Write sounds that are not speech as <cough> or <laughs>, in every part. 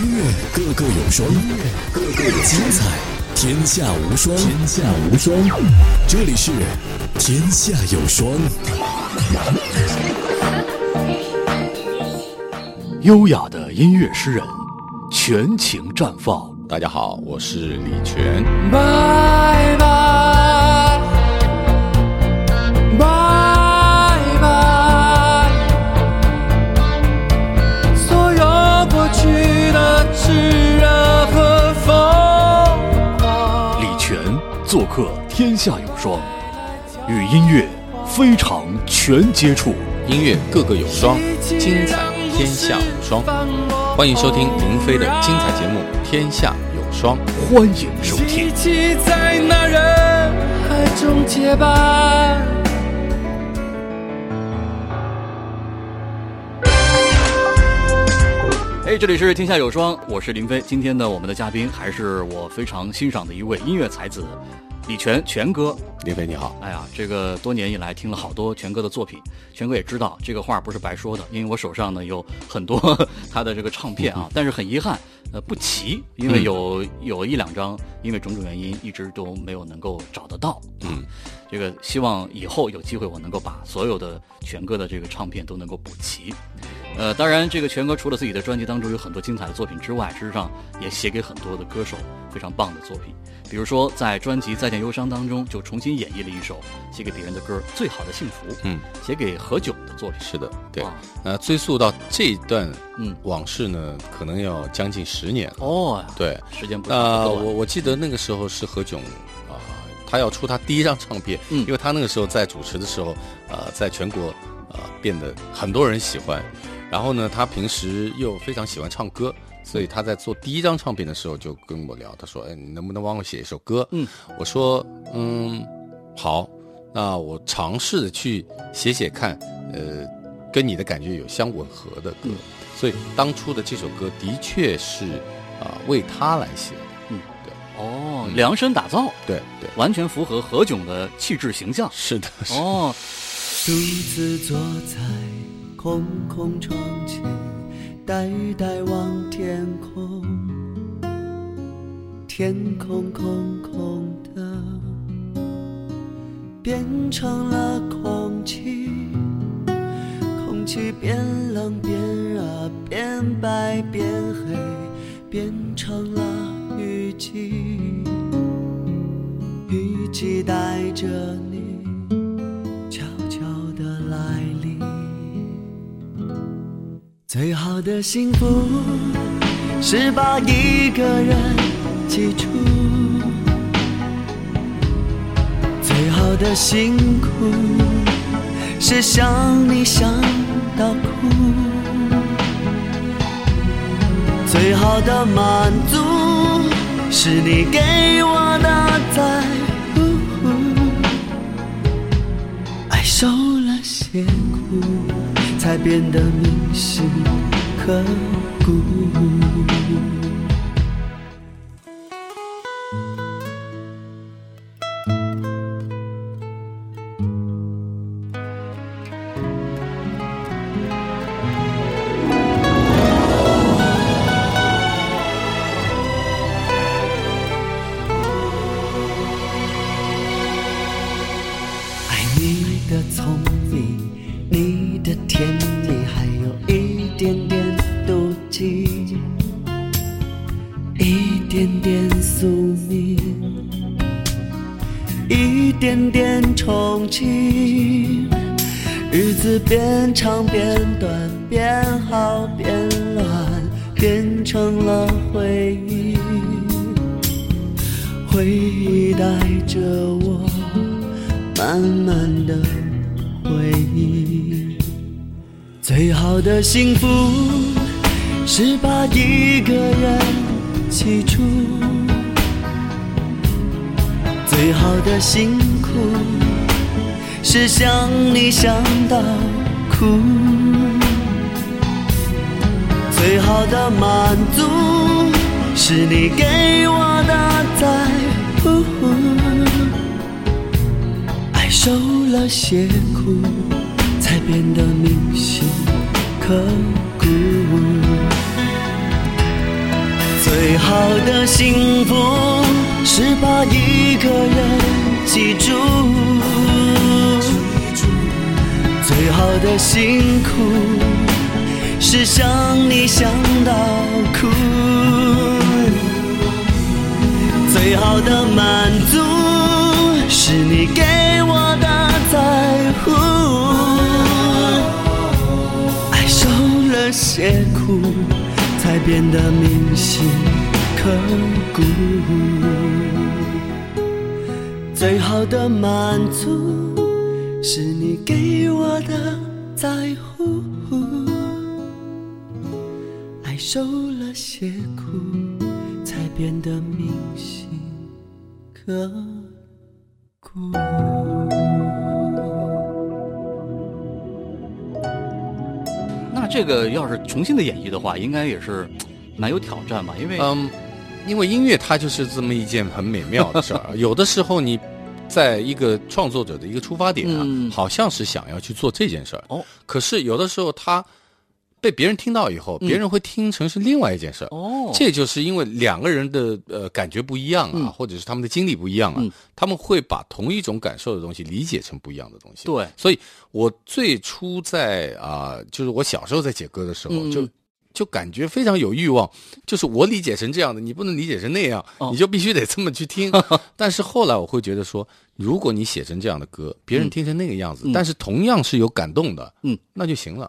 音乐个个有双，音乐个个有精彩，天下无双，天下无双。这里是天下有双。优雅的音乐诗人，全情绽放。大家好，我是李泉。天下有双，与音乐非常全接触。音乐个个有双，精彩天下无双。欢迎收听林飞的精彩节目《天下有双》。欢迎收听一。起在那人海中结伴。哎，这里是天下有双，我是林飞。今天呢，我们的嘉宾还是我非常欣赏的一位音乐才子李泉，泉哥。李飞你好，哎呀，这个多年以来听了好多泉哥的作品，泉哥也知道这个话不是白说的，因为我手上呢有很多 <laughs> 他的这个唱片啊，但是很遗憾，呃不齐，因为有有一两张因为种种原因一直都没有能够找得到。嗯，这个希望以后有机会我能够把所有的泉哥的这个唱片都能够补齐。呃，当然，这个全哥除了自己的专辑当中有很多精彩的作品之外，事实上也写给很多的歌手非常棒的作品。比如说，在专辑《再见忧伤》当中，就重新演绎了一首写给别人的歌《最好的幸福》，嗯，写给何炅的作品。是的，对哇。呃，追溯到这一段嗯往事呢，可能要将近十年了。哦，对，时间不那不够啊我我记得那个时候是何炅啊、他要出他第一张唱片，嗯因为他那个时候在主持的时候，呃，在全国呃变得很多人喜欢，然后呢，他平时又非常喜欢唱歌，所以他在做第一张唱片的时候就跟我聊，他说：“哎，你能不能帮我写一首歌？”嗯，我说：“嗯，好，那我尝试着去写写看，呃，跟你的感觉有相吻合的歌。嗯。所以当初的这首歌的确是啊、为他来写的。嗯，对。哦，嗯。量身打造，对对，完全符合何炅的气质形象。是的，是的。哦，独自坐在空空窗前，呆呆望天空，天空空空的，变成了空气，空气变冷变热，变白变黑，变成了雨季，雨季带着你。最好的幸福是把一个人记住，最好的辛苦是想你想到哭，最好的满足是你给我的在乎。爱受了些苦，才变得铭心刻骨。心里，还有一点点妒忌，一点点宿命，一点点憧憬。日子变长变短，变好变乱，变成了回忆，回忆带着我。慢慢的回忆。最好的幸福是把一个人记住，最好的辛苦是想你想到哭，最好的满足是你给我的在乎。爱受了些苦，变得铭心刻骨。最好的幸福是把一个人记住，最好的辛苦是想你想到哭，最好的满足是你给我苦。才变得铭心刻骨。最好的满足是你给我的在乎，爱受了些苦，才变得铭心刻骨。这个要是重新的演绎的话，应该也是 <tsk> 蛮有挑战吧？因为嗯，因为音乐它就是这么一件很美妙的事儿。<laughs> 有的时候你在一个创作者的一个出发点啊，嗯好像是想要去做这件事儿，哦，可是有的时候他被别人听到以后，别人会听成是另外一件事儿。哦，这就是因为两个人的呃感觉不一样啊，嗯。或者是他们的经历不一样啊，嗯。他们会把同一种感受的东西理解成不一样的东西。对。所以我最初在啊、就是我小时候在写歌的时候，嗯。就就感觉非常有欲望，就是我理解成这样的，你不能理解成那样，哦。你就必须得这么去听。<laughs> 但是后来我会觉得说，如果你写成这样的歌，别人听成那个样子，嗯。但是同样是有感动的，嗯，那就行了。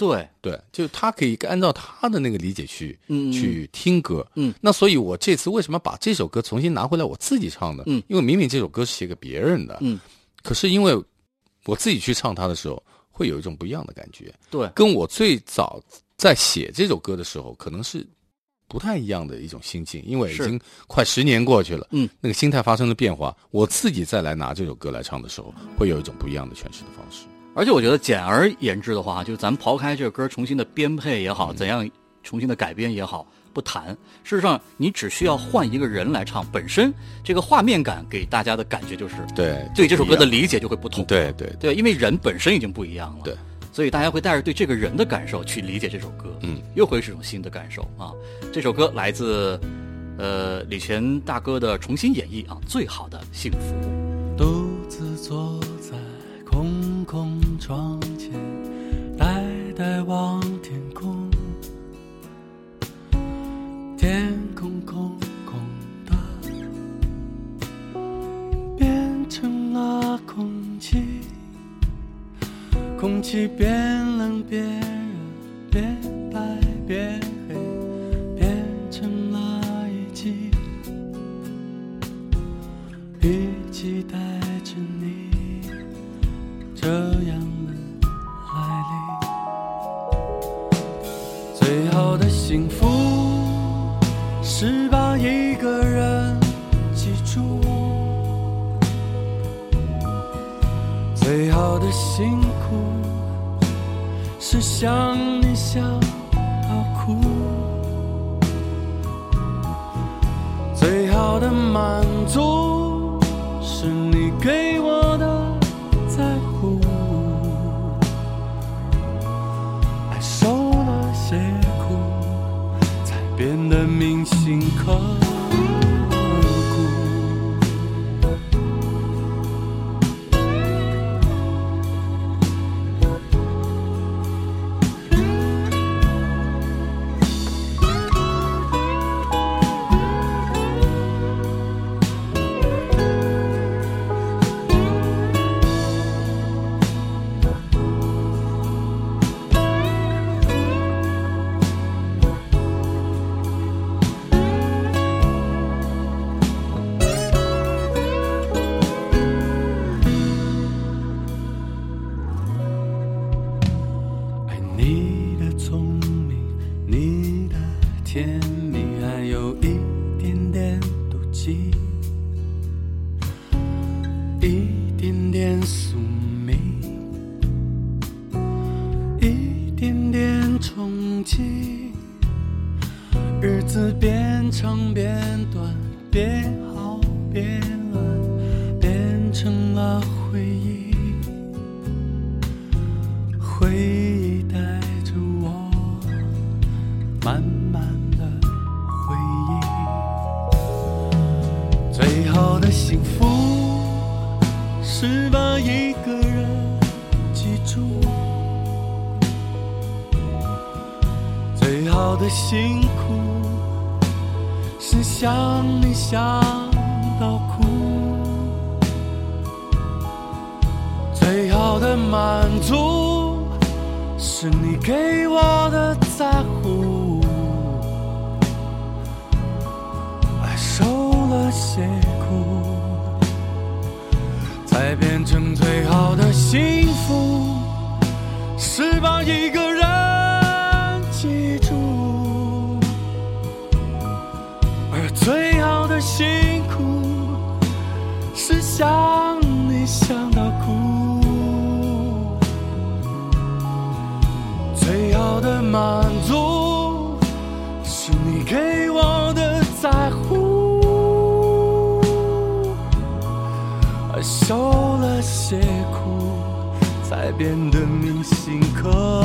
对，对，就他可以按照他的那个理解去、嗯去听歌，嗯，那所以我这次为什么把这首歌重新拿回来我自己唱呢？嗯。因为明明这首歌是写给别人的，嗯，可是因为我自己去唱它的时候，会有一种不一样的感觉，对，跟我最早在写这首歌的时候可能是不太一样的一种心境，因为已经快十年过去了，嗯，那个心态发生了变化，我自己再来拿这首歌来唱的时候，会有一种不一样的诠释的方式。而且我觉得简而言之的话，就是咱们刨开这个歌重新的编配也嗯好，怎样重新的改编也好，不谈。事实上，你只需要换一个人来唱，本身这个画面感给大家的感觉就是对，对这首歌的理解就会不同。对对对，因为人本身已经不一样了。对，所以大家会带着对这个人的感受去理解这首歌，嗯，又会是一种新的感受啊。这首歌来自呃李泉大哥的重新演绎啊，《最好的幸福》。独自坐窗前，呆呆望天空，天空空空的，变成了空气，空气变冷变，一个人记住，最好的辛苦是想你想到哭。最好的满足是你给我的在乎，爱受了些苦，才变得铭心刻日子变长变短，变好变乱，变成了回忆。回忆带着我满满的回忆。最好的幸福，是把一个人记住。好的辛苦是想你想到哭，最好的满足是你给我的在乎。爱受了些苦，才变成最好的幸福，是把一个人最好的辛苦是想你想到哭，最好的满足。是你给我的在乎，受了些苦，才变得铭心刻